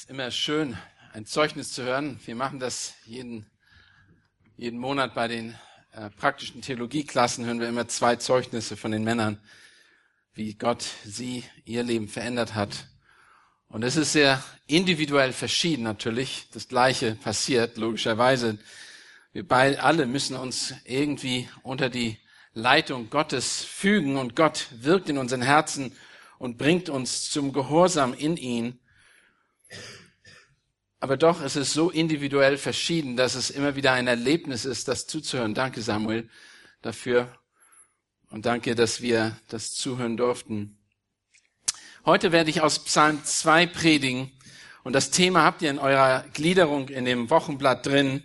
Ist immer schön, ein Zeugnis zu hören. Wir machen das jeden, jeden Monat bei den äh, praktischen Theologieklassen, hören wir immer zwei Zeugnisse von den Männern, wie Gott sie, ihr Leben verändert hat. Und es ist sehr individuell verschieden natürlich. Das Gleiche passiert, logischerweise. Wir beide alle müssen uns irgendwie unter die Leitung Gottes fügen und Gott wirkt in unseren Herzen und bringt uns zum Gehorsam in ihn. Aber doch ist es so individuell verschieden, dass es immer wieder ein Erlebnis ist, das zuzuhören. Danke, Samuel, dafür. Und danke, dass wir das zuhören durften. Heute werde ich aus Psalm 2 predigen. Und das Thema habt ihr in eurer Gliederung in dem Wochenblatt drin.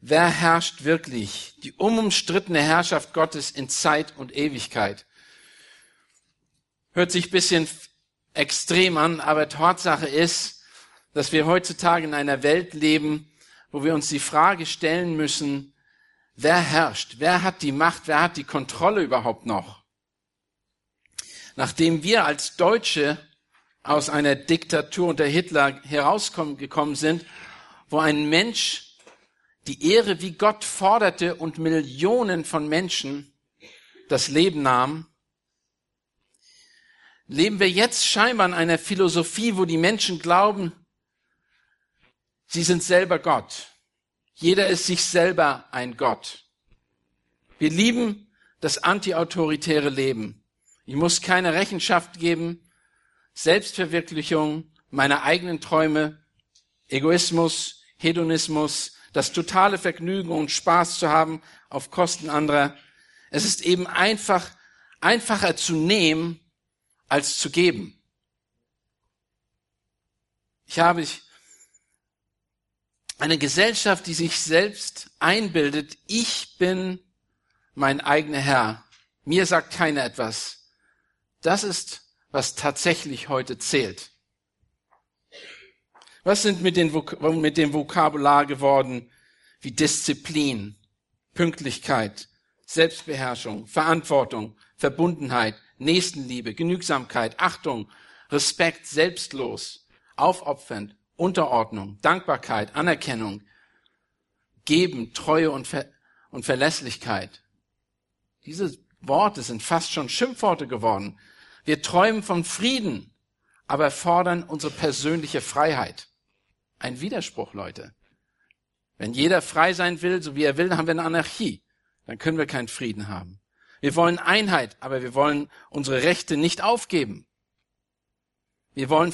Wer herrscht wirklich? Die unumstrittene Herrschaft Gottes in Zeit und Ewigkeit. Hört sich bisschen extrem an, aber Tatsache ist, dass wir heutzutage in einer Welt leben, wo wir uns die Frage stellen müssen, wer herrscht, wer hat die Macht, wer hat die Kontrolle überhaupt noch? Nachdem wir als Deutsche aus einer Diktatur unter Hitler herausgekommen sind, wo ein Mensch die Ehre wie Gott forderte und Millionen von Menschen das Leben nahmen, leben wir jetzt scheinbar in einer Philosophie, wo die Menschen glauben, Sie sind selber Gott. Jeder ist sich selber ein Gott. Wir lieben das antiautoritäre Leben. Ich muss keine Rechenschaft geben. Selbstverwirklichung, meine eigenen Träume, Egoismus, Hedonismus, das totale Vergnügen und Spaß zu haben auf Kosten anderer. Es ist eben einfach, einfacher zu nehmen als zu geben. Ich habe eine Gesellschaft, die sich selbst einbildet, ich bin mein eigener Herr. Mir sagt keiner etwas. Das ist, was tatsächlich heute zählt. Was sind mit, den, mit dem Vokabular geworden wie Disziplin, Pünktlichkeit, Selbstbeherrschung, Verantwortung, Verbundenheit, Nächstenliebe, Genügsamkeit, Achtung, Respekt, selbstlos, aufopfernd, Unterordnung, Dankbarkeit, Anerkennung, Geben, Treue und, Ver und Verlässlichkeit. Diese Worte sind fast schon Schimpfworte geworden. Wir träumen von Frieden, aber fordern unsere persönliche Freiheit. Ein Widerspruch, Leute. Wenn jeder frei sein will, so wie er will, haben wir eine Anarchie. Dann können wir keinen Frieden haben. Wir wollen Einheit, aber wir wollen unsere Rechte nicht aufgeben. Wir wollen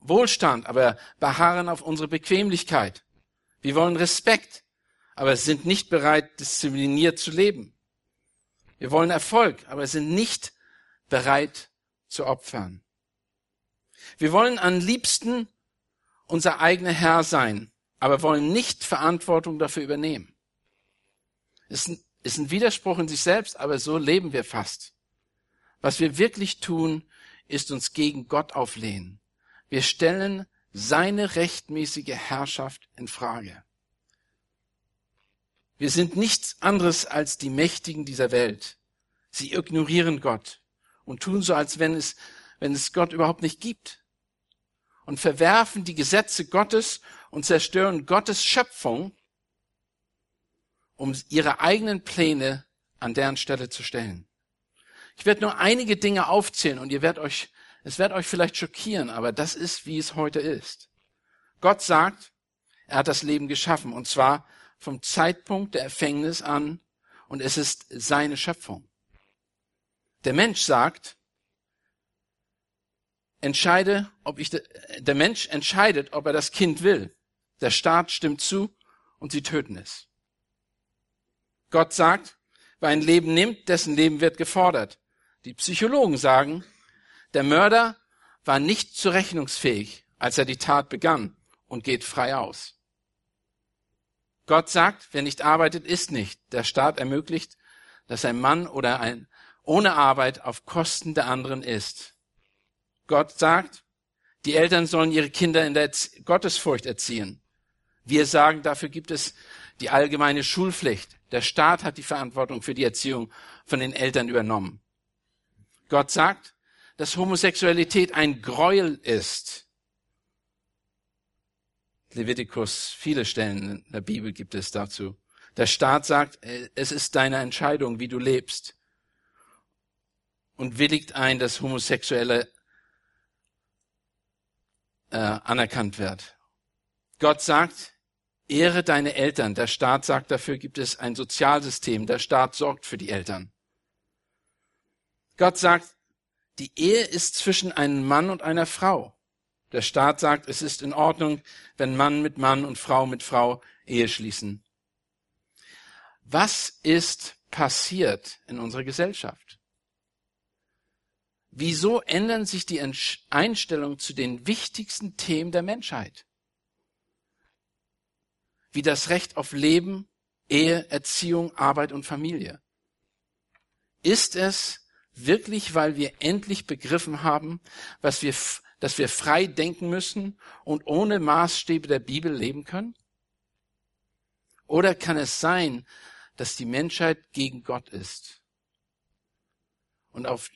Wohlstand, aber beharren auf unsere Bequemlichkeit. Wir wollen Respekt, aber sind nicht bereit, diszipliniert zu leben. Wir wollen Erfolg, aber sind nicht bereit zu opfern. Wir wollen am liebsten unser eigener Herr sein, aber wollen nicht Verantwortung dafür übernehmen. Es ist ein Widerspruch in sich selbst, aber so leben wir fast. Was wir wirklich tun, ist uns gegen Gott auflehnen. Wir stellen seine rechtmäßige Herrschaft in Frage. Wir sind nichts anderes als die Mächtigen dieser Welt. Sie ignorieren Gott und tun so, als wenn es, wenn es Gott überhaupt nicht gibt. Und verwerfen die Gesetze Gottes und zerstören Gottes Schöpfung, um ihre eigenen Pläne an deren Stelle zu stellen. Ich werde nur einige Dinge aufzählen und ihr werdet euch es wird euch vielleicht schockieren, aber das ist, wie es heute ist. Gott sagt, er hat das Leben geschaffen, und zwar vom Zeitpunkt der Erfängnis an, und es ist seine Schöpfung. Der Mensch sagt, entscheide, ob ich, der Mensch entscheidet, ob er das Kind will. Der Staat stimmt zu und sie töten es. Gott sagt, wer ein Leben nimmt, dessen Leben wird gefordert. Die Psychologen sagen, der Mörder war nicht zurechnungsfähig, als er die Tat begann und geht frei aus. Gott sagt, wer nicht arbeitet, ist nicht. Der Staat ermöglicht, dass ein Mann oder ein ohne Arbeit auf Kosten der anderen ist. Gott sagt, die Eltern sollen ihre Kinder in der Gottesfurcht erziehen. Wir sagen, dafür gibt es die allgemeine Schulpflicht. Der Staat hat die Verantwortung für die Erziehung von den Eltern übernommen. Gott sagt, dass Homosexualität ein Gräuel ist. Levitikus, viele Stellen in der Bibel gibt es dazu. Der Staat sagt, es ist deine Entscheidung, wie du lebst. Und willigt ein, dass Homosexuelle äh, anerkannt wird. Gott sagt, ehre deine Eltern. Der Staat sagt, dafür gibt es ein Sozialsystem. Der Staat sorgt für die Eltern. Gott sagt, die Ehe ist zwischen einem Mann und einer Frau. Der Staat sagt, es ist in Ordnung, wenn Mann mit Mann und Frau mit Frau Ehe schließen. Was ist passiert in unserer Gesellschaft? Wieso ändern sich die Einstellungen zu den wichtigsten Themen der Menschheit? Wie das Recht auf Leben, Ehe, Erziehung, Arbeit und Familie. Ist es wirklich, weil wir endlich begriffen haben, was wir dass wir frei denken müssen und ohne Maßstäbe der Bibel leben können? Oder kann es sein, dass die Menschheit gegen Gott ist und auf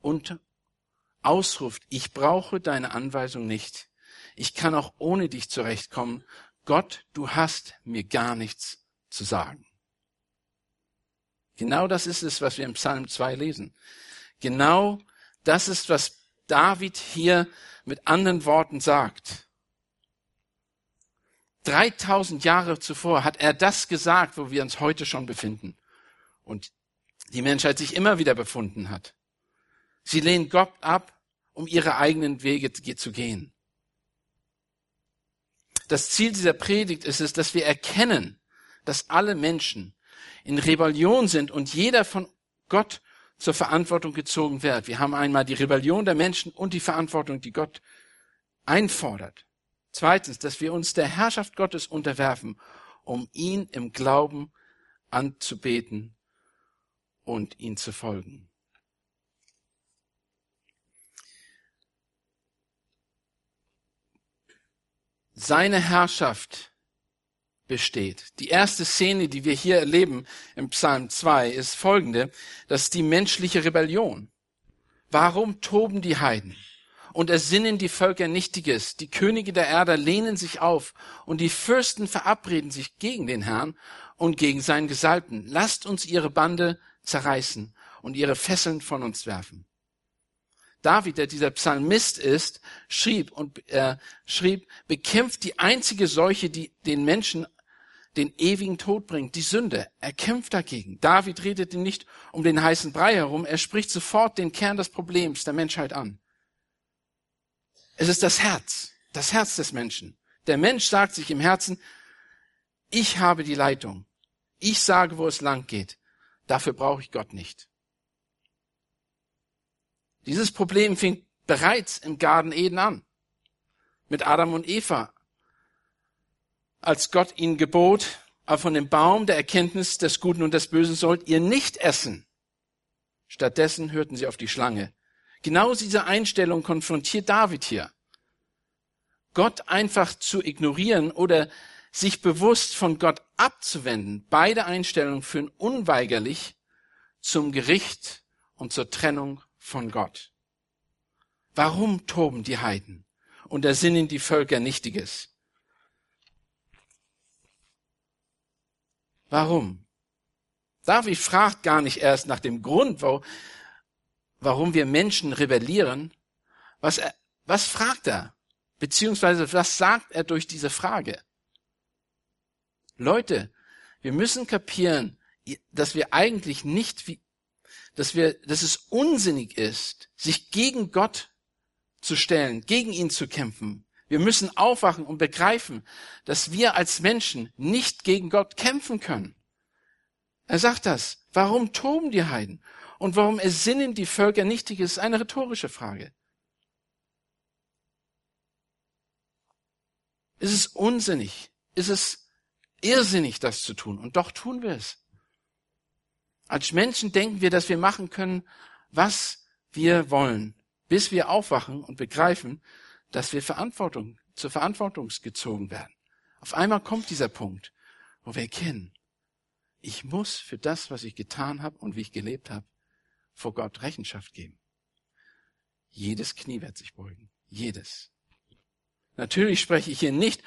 und ausruft, ich brauche deine Anweisung nicht. Ich kann auch ohne dich zurechtkommen. Gott, du hast mir gar nichts zu sagen. Genau das ist es, was wir im Psalm 2 lesen. Genau das ist, was David hier mit anderen Worten sagt. 3000 Jahre zuvor hat er das gesagt, wo wir uns heute schon befinden. Und die Menschheit sich immer wieder befunden hat. Sie lehnen Gott ab, um ihre eigenen Wege zu gehen. Das Ziel dieser Predigt ist es, dass wir erkennen, dass alle Menschen in Rebellion sind und jeder von Gott zur Verantwortung gezogen wird. Wir haben einmal die Rebellion der Menschen und die Verantwortung, die Gott einfordert. Zweitens, dass wir uns der Herrschaft Gottes unterwerfen, um ihn im Glauben anzubeten und ihn zu folgen. Seine Herrschaft besteht. Die erste Szene, die wir hier erleben im Psalm 2, ist folgende. Das ist die menschliche Rebellion. Warum toben die Heiden? Und ersinnen die Völker Nichtiges. Die Könige der Erde lehnen sich auf und die Fürsten verabreden sich gegen den Herrn und gegen seinen Gesalbten. Lasst uns ihre Bande zerreißen und ihre Fesseln von uns werfen. David, der dieser Psalmist ist, schrieb und äh, schrieb, bekämpft die einzige Seuche, die den Menschen den ewigen Tod bringt, die Sünde. Er kämpft dagegen. David redet ihm nicht um den heißen Brei herum, er spricht sofort den Kern des Problems der Menschheit an. Es ist das Herz, das Herz des Menschen. Der Mensch sagt sich im Herzen, ich habe die Leitung. Ich sage, wo es lang geht. Dafür brauche ich Gott nicht. Dieses Problem fing bereits im Garten Eden an. Mit Adam und Eva als Gott ihnen gebot, von dem Baum der Erkenntnis des Guten und des Bösen sollt ihr nicht essen. Stattdessen hörten sie auf die Schlange. Genau diese Einstellung konfrontiert David hier. Gott einfach zu ignorieren oder sich bewusst von Gott abzuwenden, beide Einstellungen führen unweigerlich zum Gericht und zur Trennung von Gott. Warum toben die Heiden und ersinnen die Völker Nichtiges? Warum? David fragt gar nicht erst nach dem Grund, warum wir Menschen rebellieren. Was, er, was fragt er? Beziehungsweise was sagt er durch diese Frage? Leute, wir müssen kapieren, dass wir eigentlich nicht, wie, dass wir, dass es unsinnig ist, sich gegen Gott zu stellen, gegen ihn zu kämpfen, wir müssen aufwachen und begreifen, dass wir als Menschen nicht gegen Gott kämpfen können. Er sagt das. Warum toben die Heiden? Und warum ersinnen die Völker Nichtiges? ist eine rhetorische Frage. Ist es unsinnig? Ist es irrsinnig, das zu tun? Und doch tun wir es. Als Menschen denken wir, dass wir machen können, was wir wollen, bis wir aufwachen und begreifen, dass wir Verantwortung, zur Verantwortung gezogen werden. Auf einmal kommt dieser Punkt, wo wir erkennen, ich muss für das, was ich getan habe und wie ich gelebt habe, vor Gott Rechenschaft geben. Jedes Knie wird sich beugen. Jedes. Natürlich spreche ich hier nicht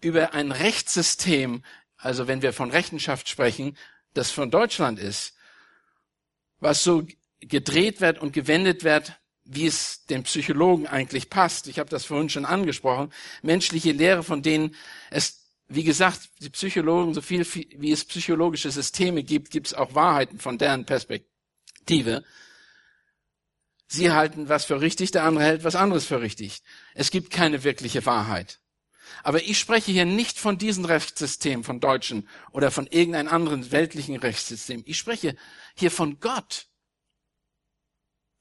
über ein Rechtssystem, also wenn wir von Rechenschaft sprechen, das von Deutschland ist, was so gedreht wird und gewendet wird, wie es den Psychologen eigentlich passt. Ich habe das vorhin schon angesprochen. Menschliche Lehre, von denen es, wie gesagt, die Psychologen, so viel wie es psychologische Systeme gibt, gibt es auch Wahrheiten von deren Perspektive. Sie halten was für richtig, der andere hält was anderes für richtig. Es gibt keine wirkliche Wahrheit. Aber ich spreche hier nicht von diesem Rechtssystem, von Deutschen oder von irgendeinem anderen weltlichen Rechtssystem. Ich spreche hier von Gott.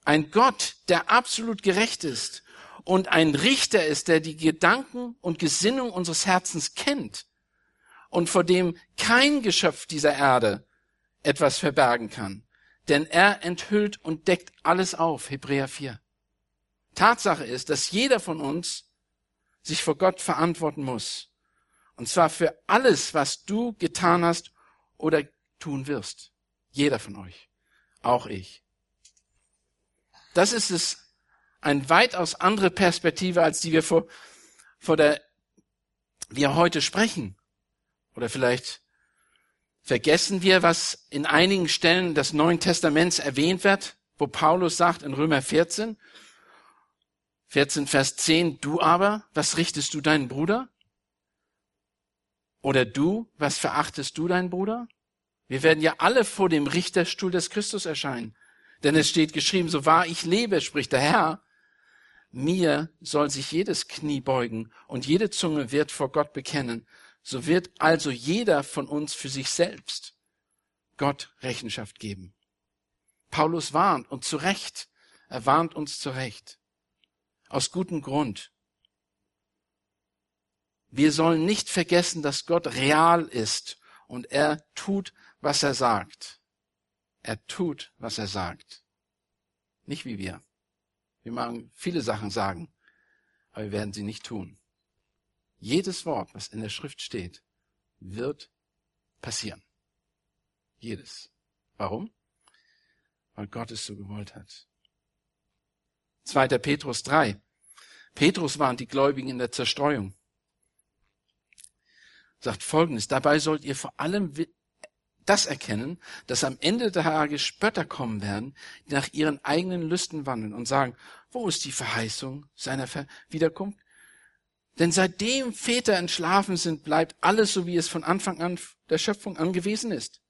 Ein Gott, der absolut gerecht ist und ein Richter ist, der die Gedanken und Gesinnung unseres Herzens kennt und vor dem kein Geschöpf dieser Erde etwas verbergen kann. Denn er enthüllt und deckt alles auf, Hebräer 4. Tatsache ist, dass jeder von uns sich vor Gott verantworten muss. Und zwar für alles, was du getan hast oder tun wirst. Jeder von euch. Auch ich. Das ist es, eine weitaus andere Perspektive, als die wir vor, vor der wir heute sprechen. Oder vielleicht vergessen wir, was in einigen Stellen des Neuen Testaments erwähnt wird, wo Paulus sagt in Römer 14, 14 Vers 10, du aber, was richtest du deinen Bruder? Oder du, was verachtest du deinen Bruder? Wir werden ja alle vor dem Richterstuhl des Christus erscheinen. Denn es steht geschrieben, so wahr ich lebe, spricht der Herr, mir soll sich jedes Knie beugen und jede Zunge wird vor Gott bekennen. So wird also jeder von uns für sich selbst Gott Rechenschaft geben. Paulus warnt und zu Recht. Er warnt uns zu Recht. Aus gutem Grund. Wir sollen nicht vergessen, dass Gott real ist und er tut, was er sagt. Er tut, was er sagt. Nicht wie wir. Wir machen viele Sachen sagen, aber wir werden sie nicht tun. Jedes Wort, was in der Schrift steht, wird passieren. Jedes. Warum? Weil Gott es so gewollt hat. 2. Petrus 3. Petrus warnt die Gläubigen in der Zerstreuung. Sagt folgendes, dabei sollt ihr vor allem das erkennen, dass am Ende der Tage Spötter kommen werden, die nach ihren eigenen Lüsten wandeln und sagen, wo ist die Verheißung seiner Wiederkunft? Denn seitdem Väter entschlafen sind, bleibt alles so, wie es von Anfang an der Schöpfung angewiesen ist.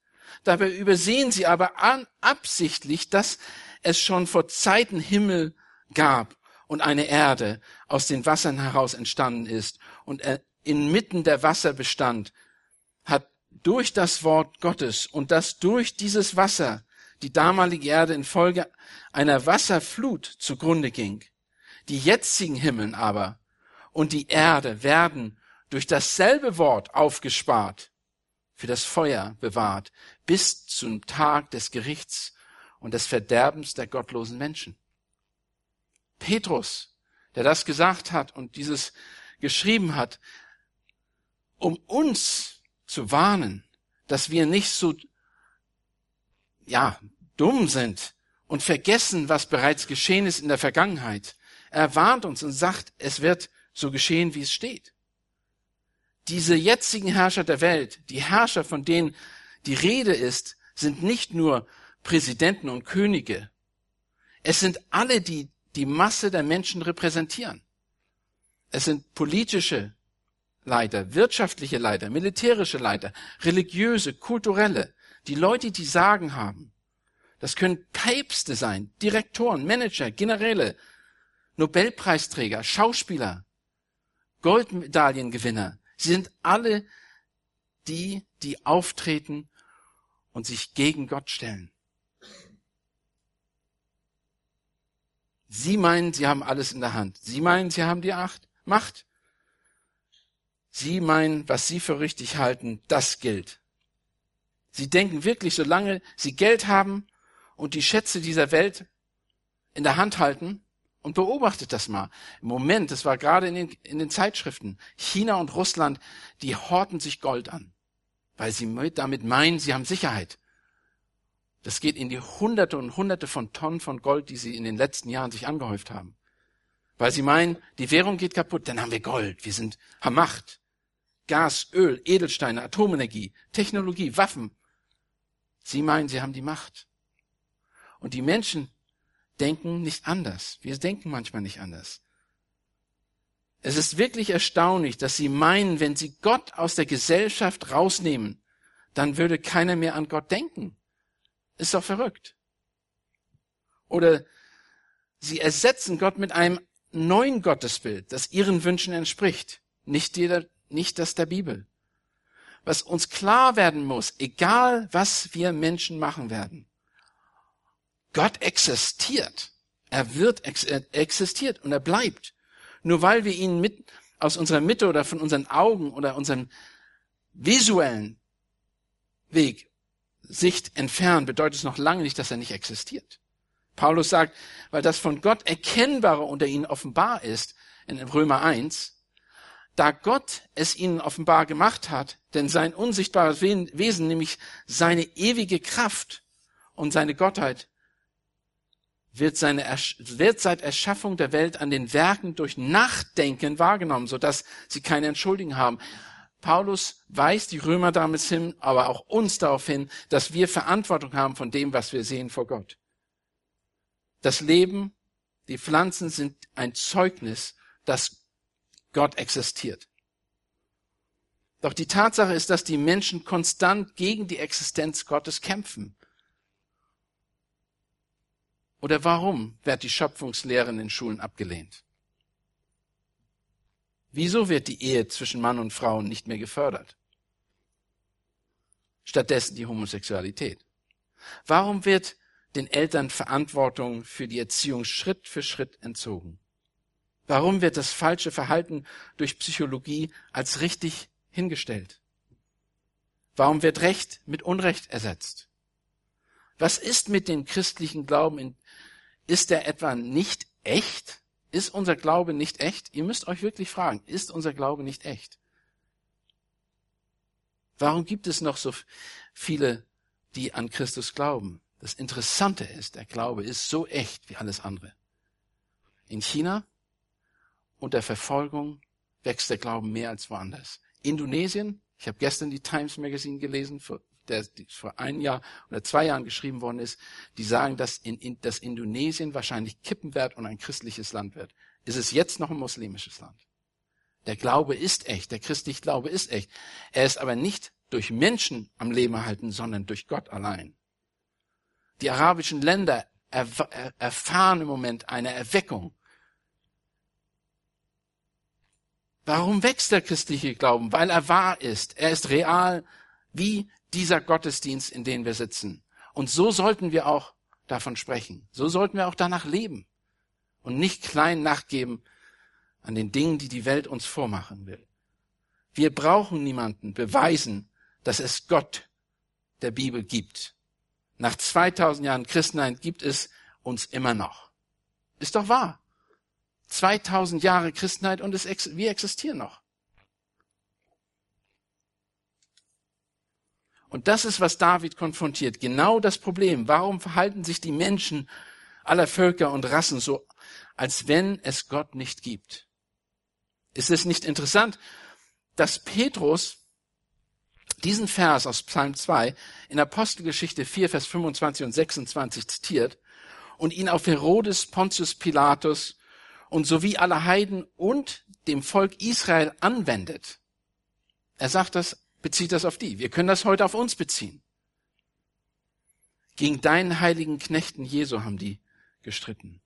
Dabei übersehen sie aber an, absichtlich, dass es schon vor Zeiten Himmel gab und eine Erde aus den Wassern heraus entstanden ist und inmitten der Wasser bestand, durch das Wort Gottes und das durch dieses Wasser die damalige Erde infolge einer Wasserflut zugrunde ging. Die jetzigen Himmeln aber und die Erde werden durch dasselbe Wort aufgespart, für das Feuer bewahrt, bis zum Tag des Gerichts und des Verderbens der gottlosen Menschen. Petrus, der das gesagt hat und dieses geschrieben hat, um uns zu warnen, dass wir nicht so, ja, dumm sind und vergessen, was bereits geschehen ist in der Vergangenheit. Er warnt uns und sagt, es wird so geschehen, wie es steht. Diese jetzigen Herrscher der Welt, die Herrscher, von denen die Rede ist, sind nicht nur Präsidenten und Könige. Es sind alle, die die Masse der Menschen repräsentieren. Es sind politische Leiter, wirtschaftliche Leiter, militärische Leiter, religiöse, kulturelle, die Leute, die Sagen haben. Das können Päpste sein, Direktoren, Manager, Generäle, Nobelpreisträger, Schauspieler, Goldmedaillengewinner. Sie sind alle die, die auftreten und sich gegen Gott stellen. Sie meinen, sie haben alles in der Hand. Sie meinen, sie haben die Acht, Macht. Sie meinen, was sie für richtig halten, das gilt. Sie denken wirklich, solange sie Geld haben und die Schätze dieser Welt in der Hand halten, und beobachtet das mal. Im Moment, das war gerade in den, in den Zeitschriften, China und Russland, die horten sich Gold an, weil sie damit meinen, sie haben Sicherheit. Das geht in die Hunderte und Hunderte von Tonnen von Gold, die sie in den letzten Jahren sich angehäuft haben. Weil sie meinen, die Währung geht kaputt, dann haben wir Gold, wir sind, haben Macht. Gas, Öl, Edelsteine, Atomenergie, Technologie, Waffen. Sie meinen, sie haben die Macht. Und die Menschen denken nicht anders. Wir denken manchmal nicht anders. Es ist wirklich erstaunlich, dass sie meinen, wenn sie Gott aus der Gesellschaft rausnehmen, dann würde keiner mehr an Gott denken. Ist doch verrückt. Oder sie ersetzen Gott mit einem neuen Gottesbild, das ihren Wünschen entspricht, nicht, jeder, nicht das der Bibel. Was uns klar werden muss, egal was wir Menschen machen werden, Gott existiert. Er wird er existiert und er bleibt. Nur weil wir ihn mit aus unserer Mitte oder von unseren Augen oder unserem visuellen Weg Sicht entfernen, bedeutet es noch lange nicht, dass er nicht existiert. Paulus sagt, weil das von Gott Erkennbare unter ihnen offenbar ist, in Römer 1, da Gott es ihnen offenbar gemacht hat, denn sein unsichtbares Wesen, nämlich seine ewige Kraft und seine Gottheit, wird, seine, wird seit Erschaffung der Welt an den Werken durch Nachdenken wahrgenommen, sodass sie keine Entschuldigung haben. Paulus weist die Römer damit hin, aber auch uns darauf hin, dass wir Verantwortung haben von dem, was wir sehen vor Gott. Das Leben, die Pflanzen sind ein Zeugnis, dass Gott existiert. Doch die Tatsache ist, dass die Menschen konstant gegen die Existenz Gottes kämpfen. Oder warum wird die Schöpfungslehre in den Schulen abgelehnt? Wieso wird die Ehe zwischen Mann und Frau nicht mehr gefördert? Stattdessen die Homosexualität. Warum wird den Eltern Verantwortung für die Erziehung Schritt für Schritt entzogen? Warum wird das falsche Verhalten durch Psychologie als richtig hingestellt? Warum wird Recht mit Unrecht ersetzt? Was ist mit dem christlichen Glauben? Ist der etwa nicht echt? Ist unser Glaube nicht echt? Ihr müsst euch wirklich fragen, ist unser Glaube nicht echt? Warum gibt es noch so viele, die an Christus glauben? Das Interessante ist, der Glaube ist so echt wie alles andere. In China unter Verfolgung wächst der Glauben mehr als woanders. Indonesien, ich habe gestern die Times Magazine gelesen, der vor einem Jahr oder zwei Jahren geschrieben worden ist, die sagen, dass, in, in, dass Indonesien wahrscheinlich kippen wird und ein christliches Land wird. Ist es jetzt noch ein muslimisches Land? Der Glaube ist echt, der christliche Glaube ist echt. Er ist aber nicht durch Menschen am Leben erhalten, sondern durch Gott allein. Die arabischen Länder erfahren im Moment eine Erweckung. Warum wächst der christliche Glauben? Weil er wahr ist. Er ist real, wie dieser Gottesdienst, in dem wir sitzen. Und so sollten wir auch davon sprechen. So sollten wir auch danach leben und nicht klein nachgeben an den Dingen, die die Welt uns vormachen will. Wir brauchen niemanden beweisen, dass es Gott der Bibel gibt. Nach 2000 Jahren Christenheit gibt es uns immer noch. Ist doch wahr. 2000 Jahre Christenheit und es, wir existieren noch. Und das ist, was David konfrontiert. Genau das Problem. Warum verhalten sich die Menschen aller Völker und Rassen so, als wenn es Gott nicht gibt? Ist es nicht interessant, dass Petrus diesen Vers aus Psalm 2 in Apostelgeschichte 4, Vers 25 und 26 zitiert und ihn auf Herodes, Pontius Pilatus und sowie alle Heiden und dem Volk Israel anwendet. Er sagt das bezieht das auf die. Wir können das heute auf uns beziehen. Gegen deinen heiligen Knechten Jesu haben die gestritten.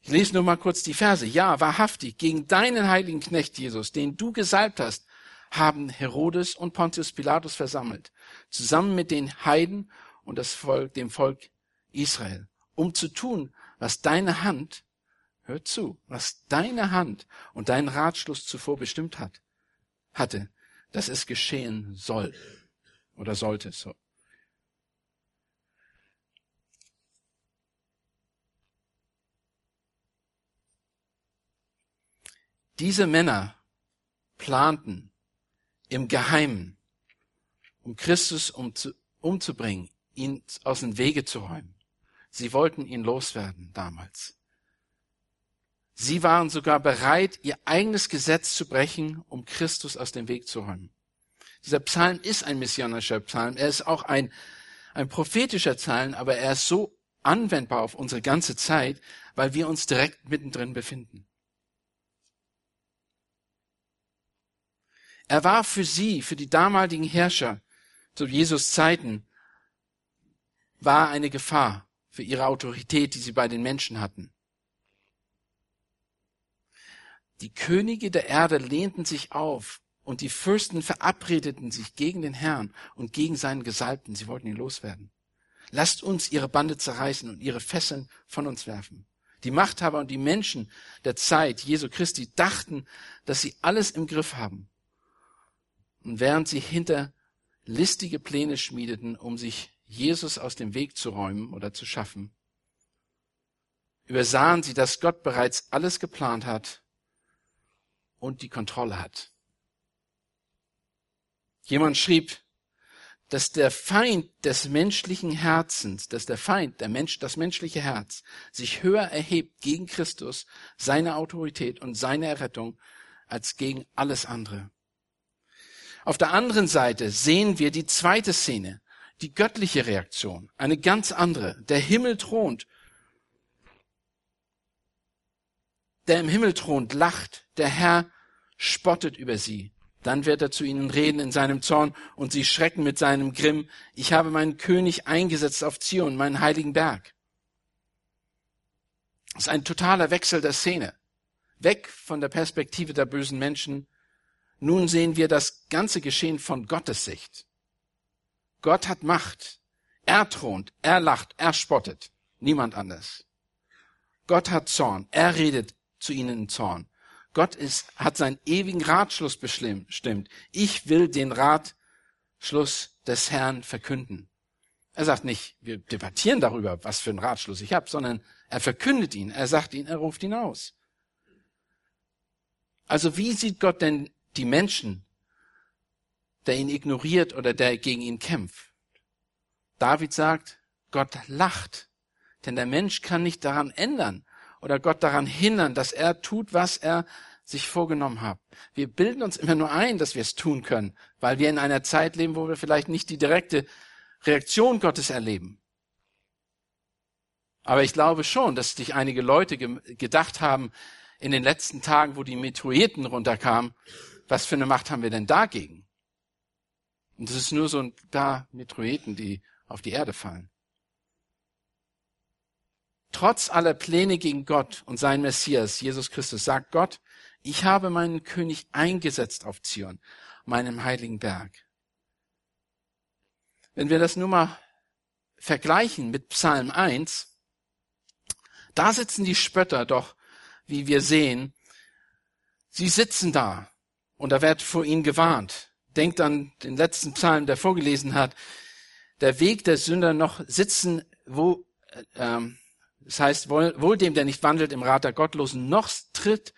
Ich lese nur mal kurz die Verse. Ja, wahrhaftig, gegen deinen heiligen Knecht Jesus, den du gesalbt hast, haben Herodes und Pontius Pilatus versammelt, zusammen mit den Heiden und das Volk, dem Volk Israel, um zu tun, was deine Hand, hört zu, was deine Hand und dein Ratschluss zuvor bestimmt hat, hatte, dass es geschehen soll oder sollte so. Diese Männer planten im Geheimen, um Christus umzubringen, ihn aus den Wege zu räumen. Sie wollten ihn loswerden damals. Sie waren sogar bereit, ihr eigenes Gesetz zu brechen, um Christus aus dem Weg zu räumen. Dieser Psalm ist ein missionischer Psalm. Er ist auch ein, ein prophetischer Psalm, aber er ist so anwendbar auf unsere ganze Zeit, weil wir uns direkt mittendrin befinden. Er war für sie, für die damaligen Herrscher zu Jesus Zeiten, war eine Gefahr für ihre Autorität, die sie bei den Menschen hatten. Die Könige der Erde lehnten sich auf und die Fürsten verabredeten sich gegen den Herrn und gegen seinen Gesalbten. Sie wollten ihn loswerden. Lasst uns ihre Bande zerreißen und ihre Fesseln von uns werfen. Die Machthaber und die Menschen der Zeit Jesu Christi dachten, dass sie alles im Griff haben. Und während sie hinter listige Pläne schmiedeten, um sich Jesus aus dem Weg zu räumen oder zu schaffen, übersahen sie, dass Gott bereits alles geplant hat und die Kontrolle hat. Jemand schrieb, dass der Feind des menschlichen Herzens, dass der Feind, der Mensch, das menschliche Herz, sich höher erhebt gegen Christus, seine Autorität und seine Errettung, als gegen alles andere. Auf der anderen Seite sehen wir die zweite Szene, die göttliche Reaktion, eine ganz andere. Der Himmel thront. Der im Himmel thront, lacht, der Herr spottet über sie. Dann wird er zu ihnen reden in seinem Zorn und sie schrecken mit seinem Grimm. Ich habe meinen König eingesetzt auf Zion, meinen heiligen Berg. Das ist ein totaler Wechsel der Szene. Weg von der Perspektive der bösen Menschen nun sehen wir das ganze Geschehen von Gottes Sicht. Gott hat Macht. Er thront, er lacht, er spottet. Niemand anders. Gott hat Zorn. Er redet zu ihnen in Zorn. Gott ist, hat seinen ewigen Ratschluss bestimmt. Ich will den Ratschluss des Herrn verkünden. Er sagt nicht, wir debattieren darüber, was für einen Ratschluss ich habe, sondern er verkündet ihn. Er sagt ihn, er ruft ihn aus. Also wie sieht Gott denn die Menschen, der ihn ignoriert oder der gegen ihn kämpft. David sagt, Gott lacht, denn der Mensch kann nicht daran ändern oder Gott daran hindern, dass er tut, was er sich vorgenommen hat. Wir bilden uns immer nur ein, dass wir es tun können, weil wir in einer Zeit leben, wo wir vielleicht nicht die direkte Reaktion Gottes erleben. Aber ich glaube schon, dass sich einige Leute gedacht haben, in den letzten Tagen, wo die Meteoriten runterkamen, was für eine Macht haben wir denn dagegen? Und das ist nur so ein paar Metroiden, die auf die Erde fallen. Trotz aller Pläne gegen Gott und seinen Messias, Jesus Christus, sagt Gott, ich habe meinen König eingesetzt auf Zion, meinem heiligen Berg. Wenn wir das nur mal vergleichen mit Psalm 1, da sitzen die Spötter doch, wie wir sehen, sie sitzen da und da wird vor ihnen gewarnt. Denkt an den letzten Psalm, der vorgelesen hat. Der Weg der Sünder noch sitzen, wo, äh, ähm, das heißt, wohl, wohl dem, der nicht wandelt im Rat der Gottlosen, noch tritt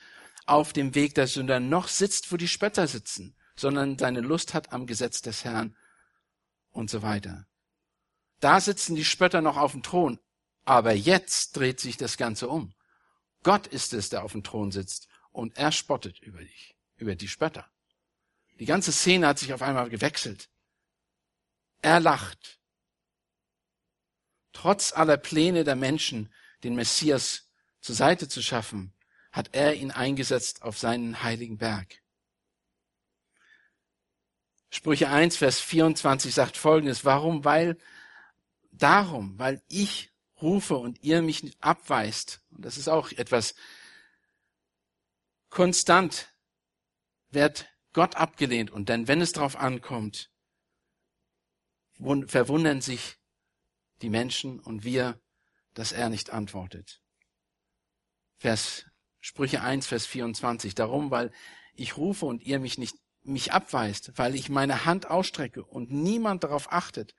auf dem Weg der Sünder, noch sitzt, wo die Spötter sitzen, sondern seine Lust hat am Gesetz des Herrn und so weiter. Da sitzen die Spötter noch auf dem Thron, aber jetzt dreht sich das Ganze um. Gott ist es, der auf dem Thron sitzt und er spottet über dich über die Spötter. Die ganze Szene hat sich auf einmal gewechselt. Er lacht. Trotz aller Pläne der Menschen, den Messias zur Seite zu schaffen, hat er ihn eingesetzt auf seinen heiligen Berg. Sprüche 1, Vers 24 sagt folgendes. Warum? Weil, darum, weil ich rufe und ihr mich nicht abweist. Und das ist auch etwas konstant wird Gott abgelehnt. Und denn wenn es darauf ankommt, verwundern sich die Menschen und wir, dass er nicht antwortet. Vers, Sprüche 1, Vers 24. Darum, weil ich rufe und ihr mich nicht, mich abweist, weil ich meine Hand ausstrecke und niemand darauf achtet,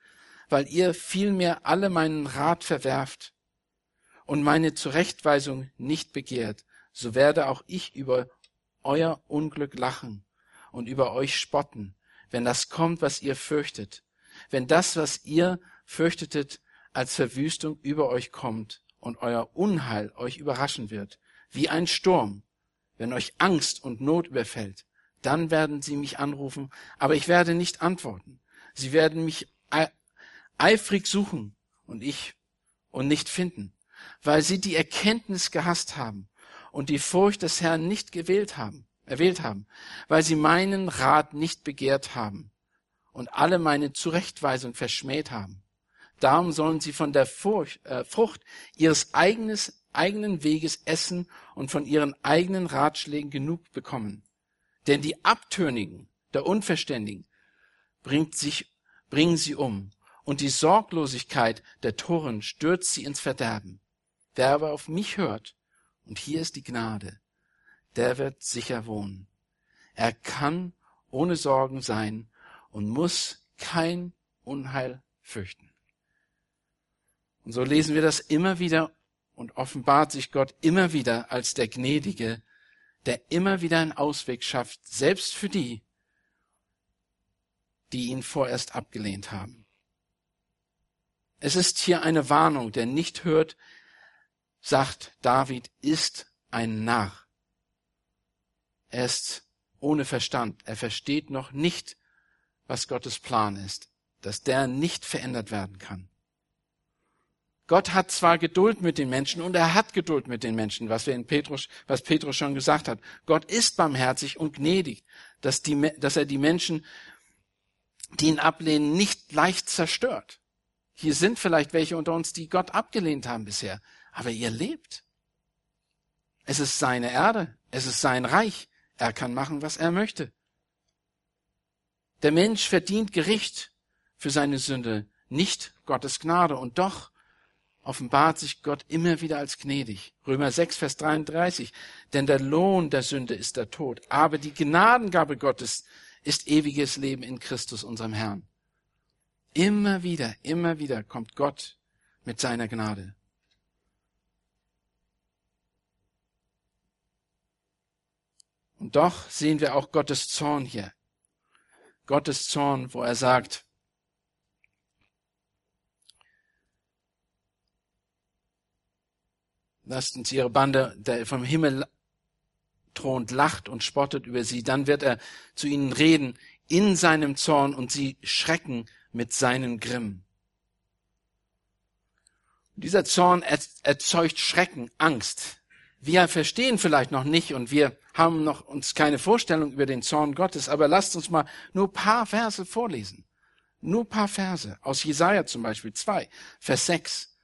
weil ihr vielmehr alle meinen Rat verwerft und meine Zurechtweisung nicht begehrt, so werde auch ich über euer Unglück lachen und über euch spotten, wenn das kommt, was ihr fürchtet, wenn das, was ihr fürchtetet, als Verwüstung über euch kommt und euer Unheil euch überraschen wird, wie ein Sturm. Wenn euch Angst und Not überfällt, dann werden sie mich anrufen, aber ich werde nicht antworten. Sie werden mich eifrig suchen und ich und nicht finden, weil sie die Erkenntnis gehasst haben und die Furcht des Herrn nicht gewählt haben, erwählt haben, weil sie meinen Rat nicht begehrt haben und alle meine Zurechtweisung verschmäht haben. Darum sollen sie von der Furcht, äh, Frucht ihres eigenes, eigenen Weges essen und von ihren eigenen Ratschlägen genug bekommen. Denn die Abtönigen, der Unverständigen, bringt sich, bringen sie um. Und die Sorglosigkeit der Toren stürzt sie ins Verderben. Wer aber auf mich hört, und hier ist die Gnade, der wird sicher wohnen. Er kann ohne Sorgen sein und muss kein Unheil fürchten. Und so lesen wir das immer wieder und offenbart sich Gott immer wieder als der Gnädige, der immer wieder einen Ausweg schafft, selbst für die, die ihn vorerst abgelehnt haben. Es ist hier eine Warnung, der nicht hört, sagt David, ist ein Narr. Er ist ohne Verstand. Er versteht noch nicht, was Gottes Plan ist, dass der nicht verändert werden kann. Gott hat zwar Geduld mit den Menschen und er hat Geduld mit den Menschen, was wir in Petrus, was Petrus schon gesagt hat. Gott ist barmherzig und gnädig, dass, die, dass er die Menschen, die ihn ablehnen, nicht leicht zerstört. Hier sind vielleicht welche unter uns, die Gott abgelehnt haben bisher, aber ihr lebt. Es ist seine Erde, es ist sein Reich. Er kann machen, was er möchte. Der Mensch verdient Gericht für seine Sünde, nicht Gottes Gnade. Und doch offenbart sich Gott immer wieder als gnädig. Römer 6, Vers 33. Denn der Lohn der Sünde ist der Tod, aber die Gnadengabe Gottes ist ewiges Leben in Christus, unserem Herrn. Immer wieder, immer wieder kommt Gott mit seiner Gnade. Und doch sehen wir auch Gottes Zorn hier. Gottes Zorn, wo er sagt, lasst uns ihre Bande, der vom Himmel thront, lacht und spottet über sie. Dann wird er zu ihnen reden in seinem Zorn und sie schrecken mit seinem Grimm. Dieser Zorn erzeugt Schrecken, Angst. Wir verstehen vielleicht noch nicht und wir haben noch uns keine Vorstellung über den Zorn Gottes, aber lasst uns mal nur paar Verse vorlesen. Nur paar Verse aus Jesaja zum Beispiel 2, Vers 6.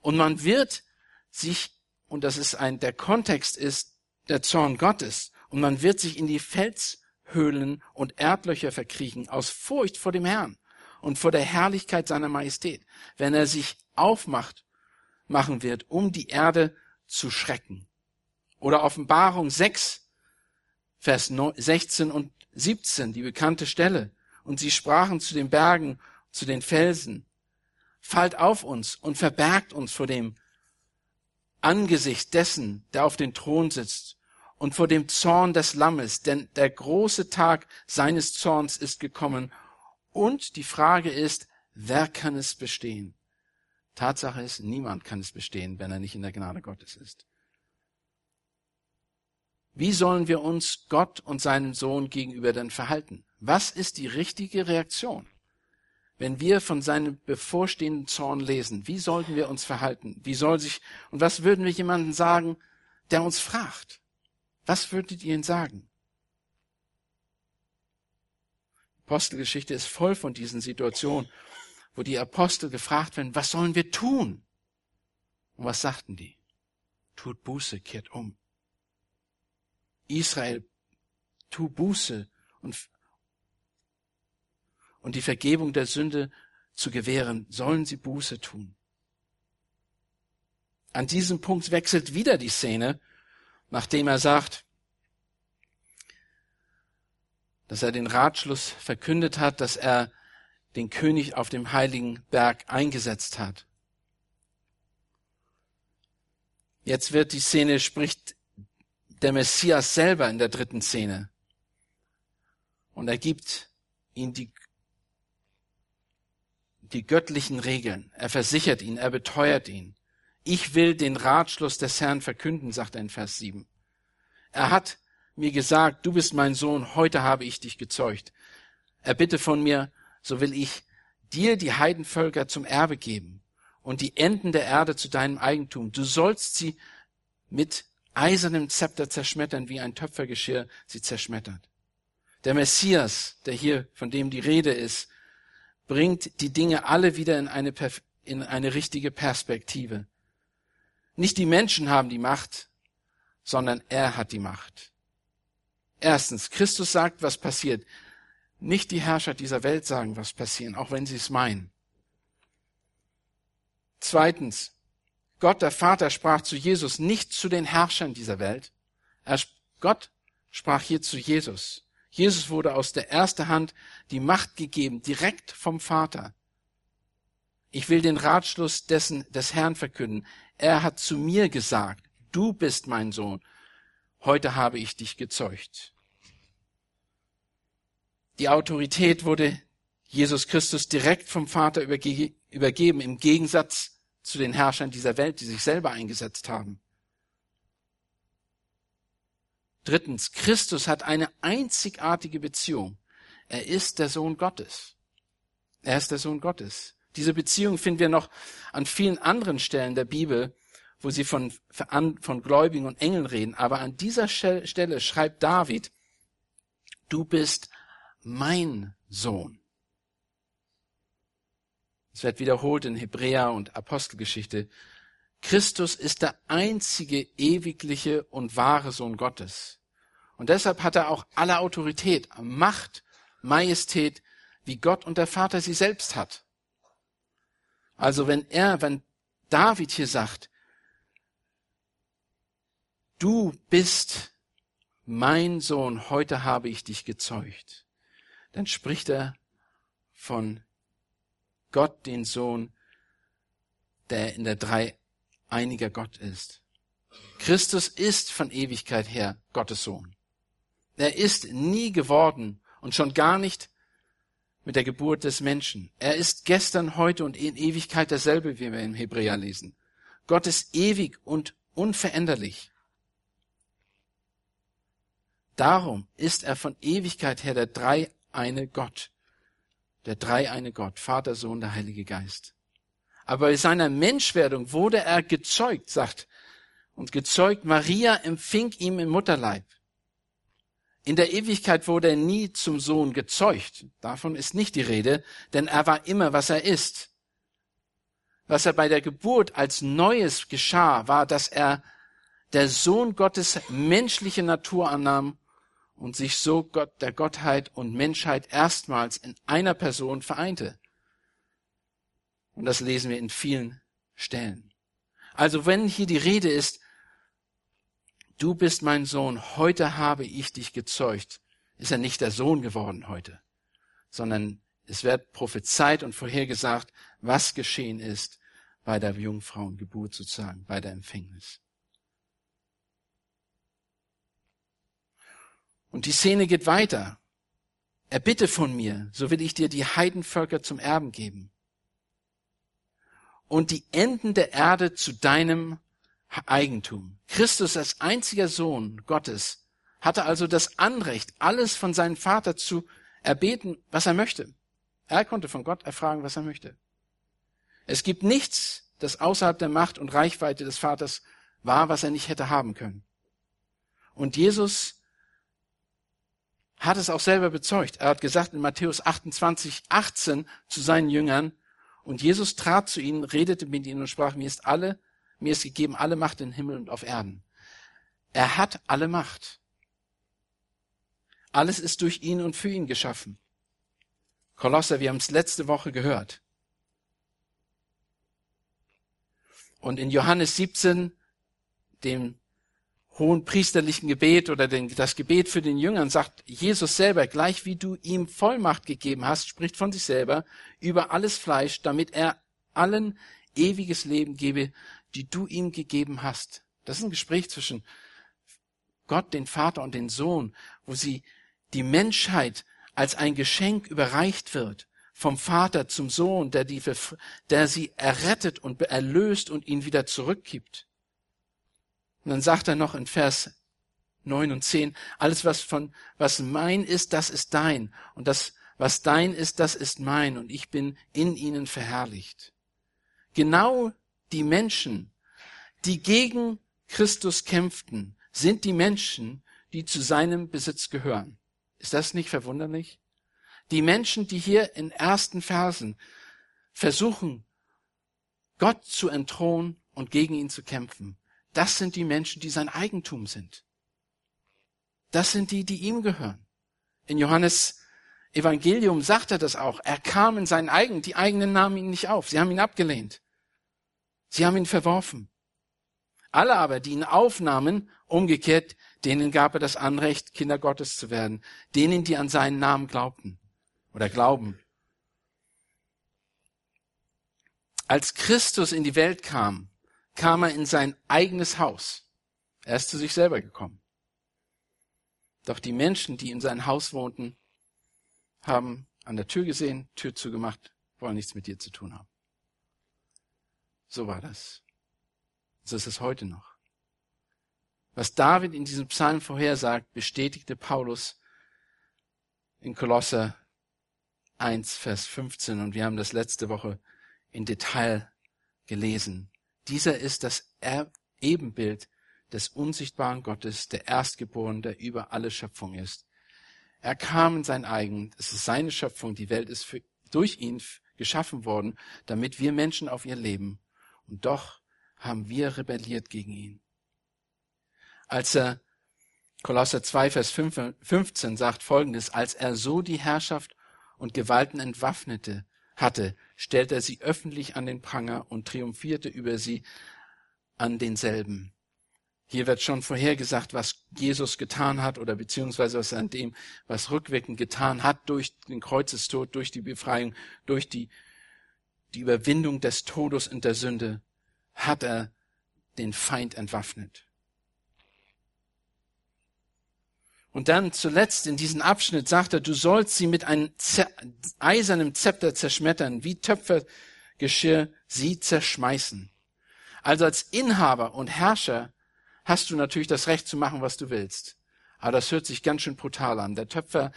Und man wird sich, und das ist ein, der Kontext ist der Zorn Gottes, und man wird sich in die Felshöhlen und Erdlöcher verkriechen aus Furcht vor dem Herrn und vor der Herrlichkeit seiner Majestät, wenn er sich aufmacht, machen wird, um die Erde zu schrecken. Oder Offenbarung 6, Vers 16 und 17, die bekannte Stelle. Und sie sprachen zu den Bergen, zu den Felsen, fallt auf uns und verbergt uns vor dem Angesicht dessen, der auf dem Thron sitzt und vor dem Zorn des Lammes, denn der große Tag seines Zorns ist gekommen. Und die Frage ist, wer kann es bestehen? Tatsache ist, niemand kann es bestehen, wenn er nicht in der Gnade Gottes ist. Wie sollen wir uns Gott und seinem Sohn gegenüber denn verhalten? Was ist die richtige Reaktion? Wenn wir von seinem bevorstehenden Zorn lesen, wie sollten wir uns verhalten? Wie soll sich, und was würden wir jemandem sagen, der uns fragt? Was würdet ihr ihm sagen? Apostelgeschichte ist voll von diesen Situationen, wo die Apostel gefragt werden, was sollen wir tun? Und was sagten die? Tut Buße, kehrt um. Israel, tu Buße und und die Vergebung der Sünde zu gewähren, sollen sie Buße tun. An diesem Punkt wechselt wieder die Szene, nachdem er sagt, dass er den Ratschluss verkündet hat, dass er den König auf dem heiligen Berg eingesetzt hat. Jetzt wird die Szene, spricht der Messias selber in der dritten Szene. Und er gibt ihm die die göttlichen Regeln. Er versichert ihn, er beteuert ihn. Ich will den Ratschluss des Herrn verkünden, sagt er in Vers 7. Er hat mir gesagt, du bist mein Sohn, heute habe ich dich gezeugt. Er bitte von mir, so will ich dir die Heidenvölker zum Erbe geben und die Enden der Erde zu deinem Eigentum. Du sollst sie mit eisernem Zepter zerschmettern, wie ein Töpfergeschirr sie zerschmettert. Der Messias, der hier, von dem die Rede ist, bringt die Dinge alle wieder in eine, in eine richtige Perspektive. Nicht die Menschen haben die Macht, sondern er hat die Macht. Erstens, Christus sagt, was passiert. Nicht die Herrscher dieser Welt sagen, was passiert, auch wenn sie es meinen. Zweitens, Gott der Vater sprach zu Jesus, nicht zu den Herrschern dieser Welt. Er, Gott sprach hier zu Jesus. Jesus wurde aus der ersten Hand die Macht gegeben, direkt vom Vater. Ich will den Ratschluss dessen, des Herrn verkünden. Er hat zu mir gesagt, du bist mein Sohn. Heute habe ich dich gezeugt. Die Autorität wurde Jesus Christus direkt vom Vater übergeben, im Gegensatz zu den Herrschern dieser Welt, die sich selber eingesetzt haben. Drittens, Christus hat eine einzigartige Beziehung. Er ist der Sohn Gottes. Er ist der Sohn Gottes. Diese Beziehung finden wir noch an vielen anderen Stellen der Bibel, wo sie von, von Gläubigen und Engeln reden. Aber an dieser Stelle schreibt David, du bist mein Sohn. Es wird wiederholt in Hebräer und Apostelgeschichte. Christus ist der einzige ewigliche und wahre Sohn Gottes. Und deshalb hat er auch alle Autorität, Macht, Majestät, wie Gott und der Vater sie selbst hat. Also wenn er, wenn David hier sagt, du bist mein Sohn, heute habe ich dich gezeugt, dann spricht er von Gott, den Sohn, der in der drei einiger Gott ist. Christus ist von Ewigkeit her Gottes Sohn. Er ist nie geworden und schon gar nicht mit der Geburt des Menschen. Er ist gestern, heute und in Ewigkeit derselbe, wie wir im Hebräer lesen. Gott ist ewig und unveränderlich. Darum ist er von Ewigkeit her der drei eine Gott. Der drei eine Gott, Vater, Sohn, der Heilige Geist. Aber bei seiner Menschwerdung wurde er gezeugt, sagt, und gezeugt, Maria empfing ihm im Mutterleib. In der Ewigkeit wurde er nie zum Sohn gezeugt. Davon ist nicht die Rede, denn er war immer, was er ist. Was er bei der Geburt als Neues geschah, war, dass er der Sohn Gottes menschliche Natur annahm und sich so Gott, der Gottheit und Menschheit erstmals in einer Person vereinte. Und das lesen wir in vielen Stellen. Also wenn hier die Rede ist, du bist mein Sohn, heute habe ich dich gezeugt, ist er nicht der Sohn geworden heute, sondern es wird prophezeit und vorhergesagt, was geschehen ist bei der Jungfrauengeburt sozusagen, bei der Empfängnis. Und die Szene geht weiter. Erbitte von mir, so will ich dir die Heidenvölker zum Erben geben. Und die Enden der Erde zu deinem Eigentum. Christus als einziger Sohn Gottes hatte also das Anrecht, alles von seinem Vater zu erbeten, was er möchte. Er konnte von Gott erfragen, was er möchte. Es gibt nichts, das außerhalb der Macht und Reichweite des Vaters war, was er nicht hätte haben können. Und Jesus hat es auch selber bezeugt. Er hat gesagt in Matthäus 28, 18 zu seinen Jüngern, und Jesus trat zu ihnen, redete mit ihnen und sprach, mir ist alle mir ist gegeben alle Macht im Himmel und auf Erden. Er hat alle Macht. Alles ist durch ihn und für ihn geschaffen. Kolosser, wir haben es letzte Woche gehört. Und in Johannes 17, dem hohen priesterlichen Gebet oder den, das Gebet für den Jüngern, sagt Jesus selber, gleich wie du ihm Vollmacht gegeben hast, spricht von sich selber über alles Fleisch, damit er allen ewiges Leben gebe, die du ihm gegeben hast. Das ist ein Gespräch zwischen Gott, den Vater und den Sohn, wo sie die Menschheit als ein Geschenk überreicht wird vom Vater zum Sohn, der, die, der sie errettet und erlöst und ihn wieder zurückgibt. Und dann sagt er noch in Vers 9 und 10, alles was von, was mein ist, das ist dein. Und das, was dein ist, das ist mein. Und ich bin in ihnen verherrlicht. Genau die Menschen, die gegen Christus kämpften, sind die Menschen, die zu seinem Besitz gehören. Ist das nicht verwunderlich? Die Menschen, die hier in ersten Versen versuchen, Gott zu entthronen und gegen ihn zu kämpfen, das sind die Menschen, die sein Eigentum sind. Das sind die, die ihm gehören. In Johannes Evangelium sagt er das auch. Er kam in seinen eigenen, die eigenen nahmen ihn nicht auf. Sie haben ihn abgelehnt. Sie haben ihn verworfen. Alle aber, die ihn aufnahmen, umgekehrt, denen gab er das Anrecht, Kinder Gottes zu werden. Denen, die an seinen Namen glaubten oder glauben. Als Christus in die Welt kam, kam er in sein eigenes Haus. Er ist zu sich selber gekommen. Doch die Menschen, die in sein Haus wohnten, haben an der Tür gesehen, Tür zugemacht, wollen nichts mit dir zu tun haben. So war das. So ist es heute noch. Was David in diesem Psalm vorhersagt, bestätigte Paulus in Kolosser 1, Vers 15. Und wir haben das letzte Woche in Detail gelesen. Dieser ist das Ebenbild des unsichtbaren Gottes, der Erstgeborene, der über alle Schöpfung ist. Er kam in sein eigen, es ist seine Schöpfung, die Welt ist für, durch ihn geschaffen worden, damit wir Menschen auf ihr leben. Und doch haben wir rebelliert gegen ihn. Als er Kolosser 2, Vers 15 sagt folgendes, als er so die Herrschaft und Gewalten entwaffnete hatte, stellte er sie öffentlich an den Pranger und triumphierte über sie an denselben. Hier wird schon vorhergesagt, was Jesus getan hat oder beziehungsweise was er an dem, was rückwirkend getan hat durch den Kreuzestod, durch die Befreiung, durch die, die Überwindung des Todes und der Sünde, hat er den Feind entwaffnet. Und dann zuletzt in diesem Abschnitt sagt er, du sollst sie mit einem eisernen Zepter zerschmettern, wie Töpfergeschirr sie zerschmeißen. Also als Inhaber und Herrscher hast du natürlich das Recht zu machen, was du willst. Aber das hört sich ganz schön brutal an. Der Töpfer,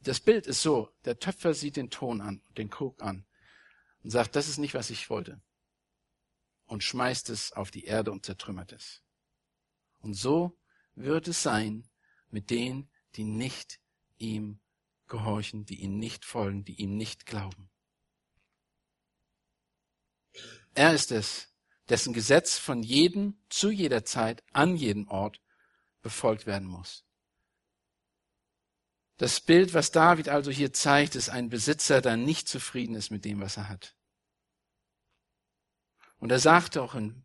das Bild ist so, der Töpfer sieht den Ton an, den Krug an und sagt, das ist nicht, was ich wollte. Und schmeißt es auf die Erde und zertrümmert es. Und so wird es sein, mit denen, die nicht ihm gehorchen, die ihm nicht folgen, die ihm nicht glauben. Er ist es, dessen Gesetz von jedem zu jeder Zeit an jedem Ort befolgt werden muss. Das Bild, was David also hier zeigt, ist ein Besitzer, der nicht zufrieden ist mit dem, was er hat. Und er sagt auch in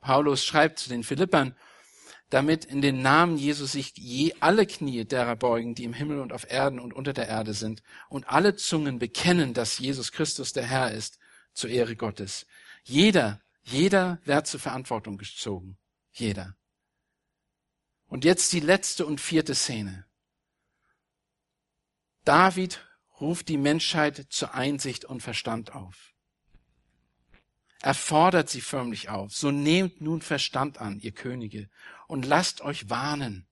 Paulus schreibt zu den Philippern, damit in den Namen Jesus sich je alle Knie derer beugen, die im Himmel und auf Erden und unter der Erde sind, und alle Zungen bekennen, dass Jesus Christus der Herr ist, zur Ehre Gottes. Jeder, jeder wird zur Verantwortung gezogen. Jeder. Und jetzt die letzte und vierte Szene. David ruft die Menschheit zur Einsicht und Verstand auf. Er fordert sie förmlich auf. So nehmt nun Verstand an, ihr Könige, und lasst euch warnen.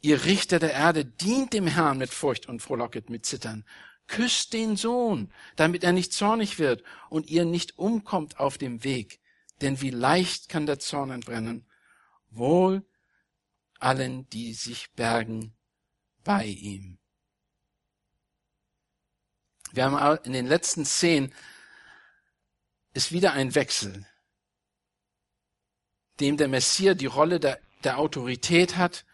Ihr Richter der Erde, dient dem Herrn mit Furcht und frohlocket mit Zittern. Küsst den Sohn, damit er nicht zornig wird und ihr nicht umkommt auf dem Weg. Denn wie leicht kann der Zorn entbrennen. Wohl allen, die sich bergen bei ihm. Wir haben in den letzten zehn ist wieder ein Wechsel, dem der Messias die Rolle der, der Autorität hat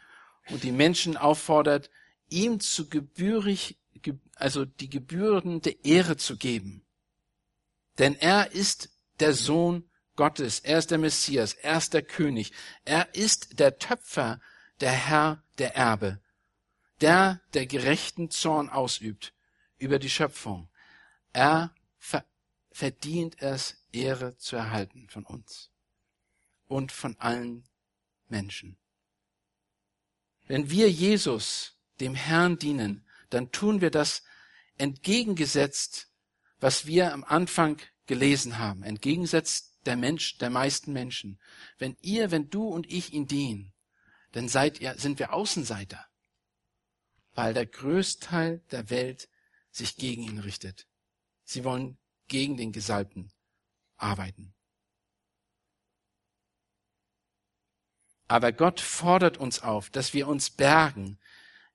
und die Menschen auffordert, ihm zu gebührig, also die gebührende Ehre zu geben. Denn er ist der Sohn Gottes, er ist der Messias, er ist der König, er ist der Töpfer, der Herr, der Erbe, der der gerechten Zorn ausübt über die Schöpfung. Er verdient es, Ehre zu erhalten von uns und von allen Menschen. Wenn wir Jesus, dem Herrn, dienen, dann tun wir das entgegengesetzt, was wir am Anfang gelesen haben, entgegengesetzt der Mensch, der meisten Menschen. Wenn ihr, wenn du und ich ihn dienen, dann seid ihr, sind wir Außenseiter, weil der Größteil der Welt sich gegen ihn richtet. Sie wollen gegen den Gesalbten arbeiten. Aber Gott fordert uns auf, dass wir uns bergen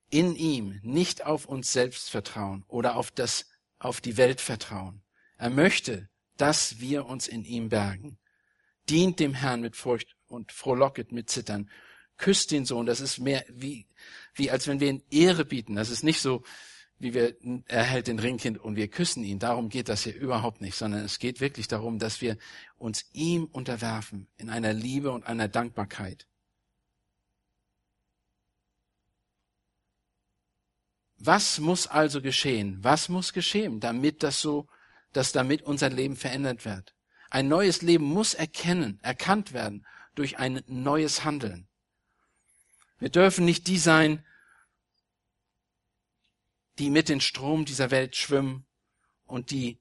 in ihm, nicht auf uns selbst vertrauen oder auf das, auf die Welt vertrauen. Er möchte, dass wir uns in ihm bergen. Dient dem Herrn mit Furcht und frohlocket mit Zittern. Küsst den Sohn. Das ist mehr wie, wie als wenn wir ihn Ehre bieten. Das ist nicht so, wie wir, er hält den Ringkind und wir küssen ihn. Darum geht das hier überhaupt nicht, sondern es geht wirklich darum, dass wir uns ihm unterwerfen in einer Liebe und einer Dankbarkeit. Was muss also geschehen? Was muss geschehen, damit das so, dass damit unser Leben verändert wird? Ein neues Leben muss erkennen, erkannt werden durch ein neues Handeln. Wir dürfen nicht die sein, die mit dem Strom dieser Welt schwimmen und die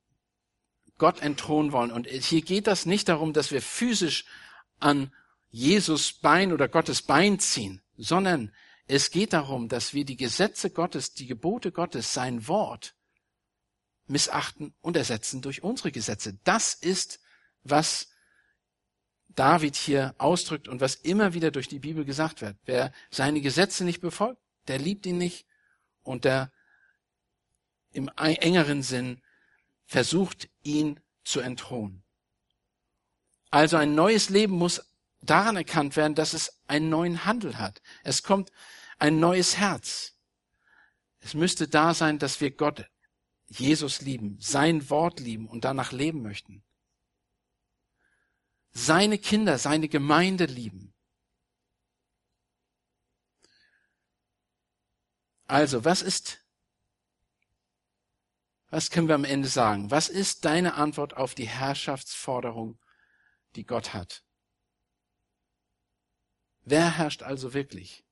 Gott entthronen wollen. Und hier geht das nicht darum, dass wir physisch an Jesus Bein oder Gottes Bein ziehen, sondern es geht darum, dass wir die Gesetze Gottes, die Gebote Gottes, sein Wort missachten und ersetzen durch unsere Gesetze. Das ist, was David hier ausdrückt und was immer wieder durch die Bibel gesagt wird. Wer seine Gesetze nicht befolgt, der liebt ihn nicht und der im engeren Sinn versucht, ihn zu entthronen. Also ein neues Leben muss daran erkannt werden, dass es einen neuen Handel hat. Es kommt ein neues Herz. Es müsste da sein, dass wir Gott, Jesus lieben, sein Wort lieben und danach leben möchten. Seine Kinder, seine Gemeinde lieben. Also, was ist, was können wir am Ende sagen? Was ist deine Antwort auf die Herrschaftsforderung, die Gott hat? Wer herrscht also wirklich?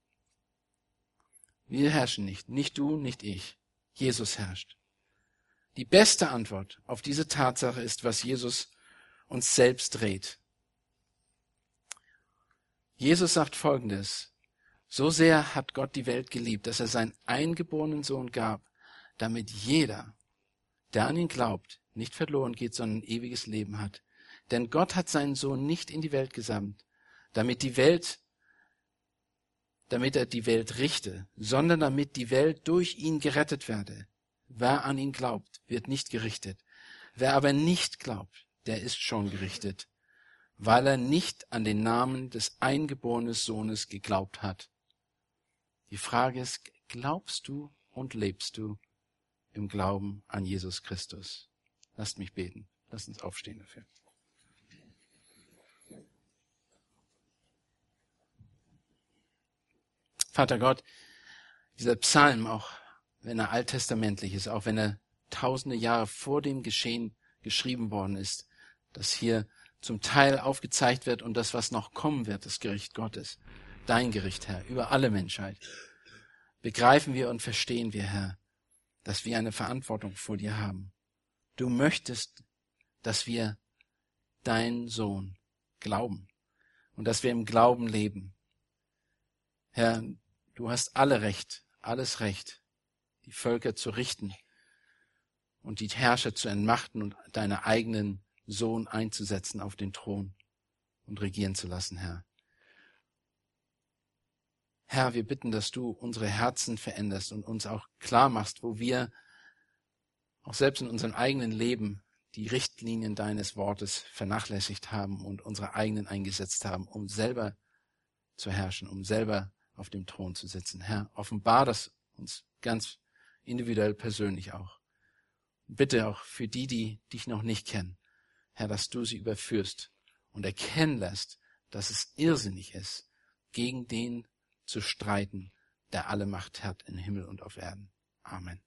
Wir herrschen nicht, nicht du, nicht ich. Jesus herrscht. Die beste Antwort auf diese Tatsache ist, was Jesus uns selbst dreht. Jesus sagt Folgendes. So sehr hat Gott die Welt geliebt, dass er seinen eingeborenen Sohn gab, damit jeder, der an ihn glaubt, nicht verloren geht, sondern ewiges Leben hat. Denn Gott hat seinen Sohn nicht in die Welt gesandt, damit die Welt damit er die Welt richte, sondern damit die Welt durch ihn gerettet werde. Wer an ihn glaubt, wird nicht gerichtet. Wer aber nicht glaubt, der ist schon gerichtet, weil er nicht an den Namen des eingeborenen Sohnes geglaubt hat. Die Frage ist, glaubst du und lebst du im Glauben an Jesus Christus? Lasst mich beten. Lasst uns aufstehen dafür. Vater Gott, dieser Psalm, auch wenn er alttestamentlich ist, auch wenn er tausende Jahre vor dem Geschehen geschrieben worden ist, dass hier zum Teil aufgezeigt wird und das, was noch kommen wird, das Gericht Gottes, dein Gericht, Herr, über alle Menschheit, begreifen wir und verstehen wir, Herr, dass wir eine Verantwortung vor dir haben. Du möchtest, dass wir deinen Sohn glauben und dass wir im Glauben leben. Herr, Du hast alle Recht, alles Recht, die Völker zu richten und die Herrscher zu entmachten und deinen eigenen Sohn einzusetzen auf den Thron und regieren zu lassen, Herr. Herr, wir bitten, dass du unsere Herzen veränderst und uns auch klar machst, wo wir auch selbst in unserem eigenen Leben die Richtlinien deines Wortes vernachlässigt haben und unsere eigenen eingesetzt haben, um selber zu herrschen, um selber auf dem Thron zu sitzen. Herr, offenbar das uns ganz individuell persönlich auch. Bitte auch für die, die dich noch nicht kennen, Herr, dass du sie überführst und erkennen lässt, dass es irrsinnig ist, gegen den zu streiten, der alle Macht hat in Himmel und auf Erden. Amen.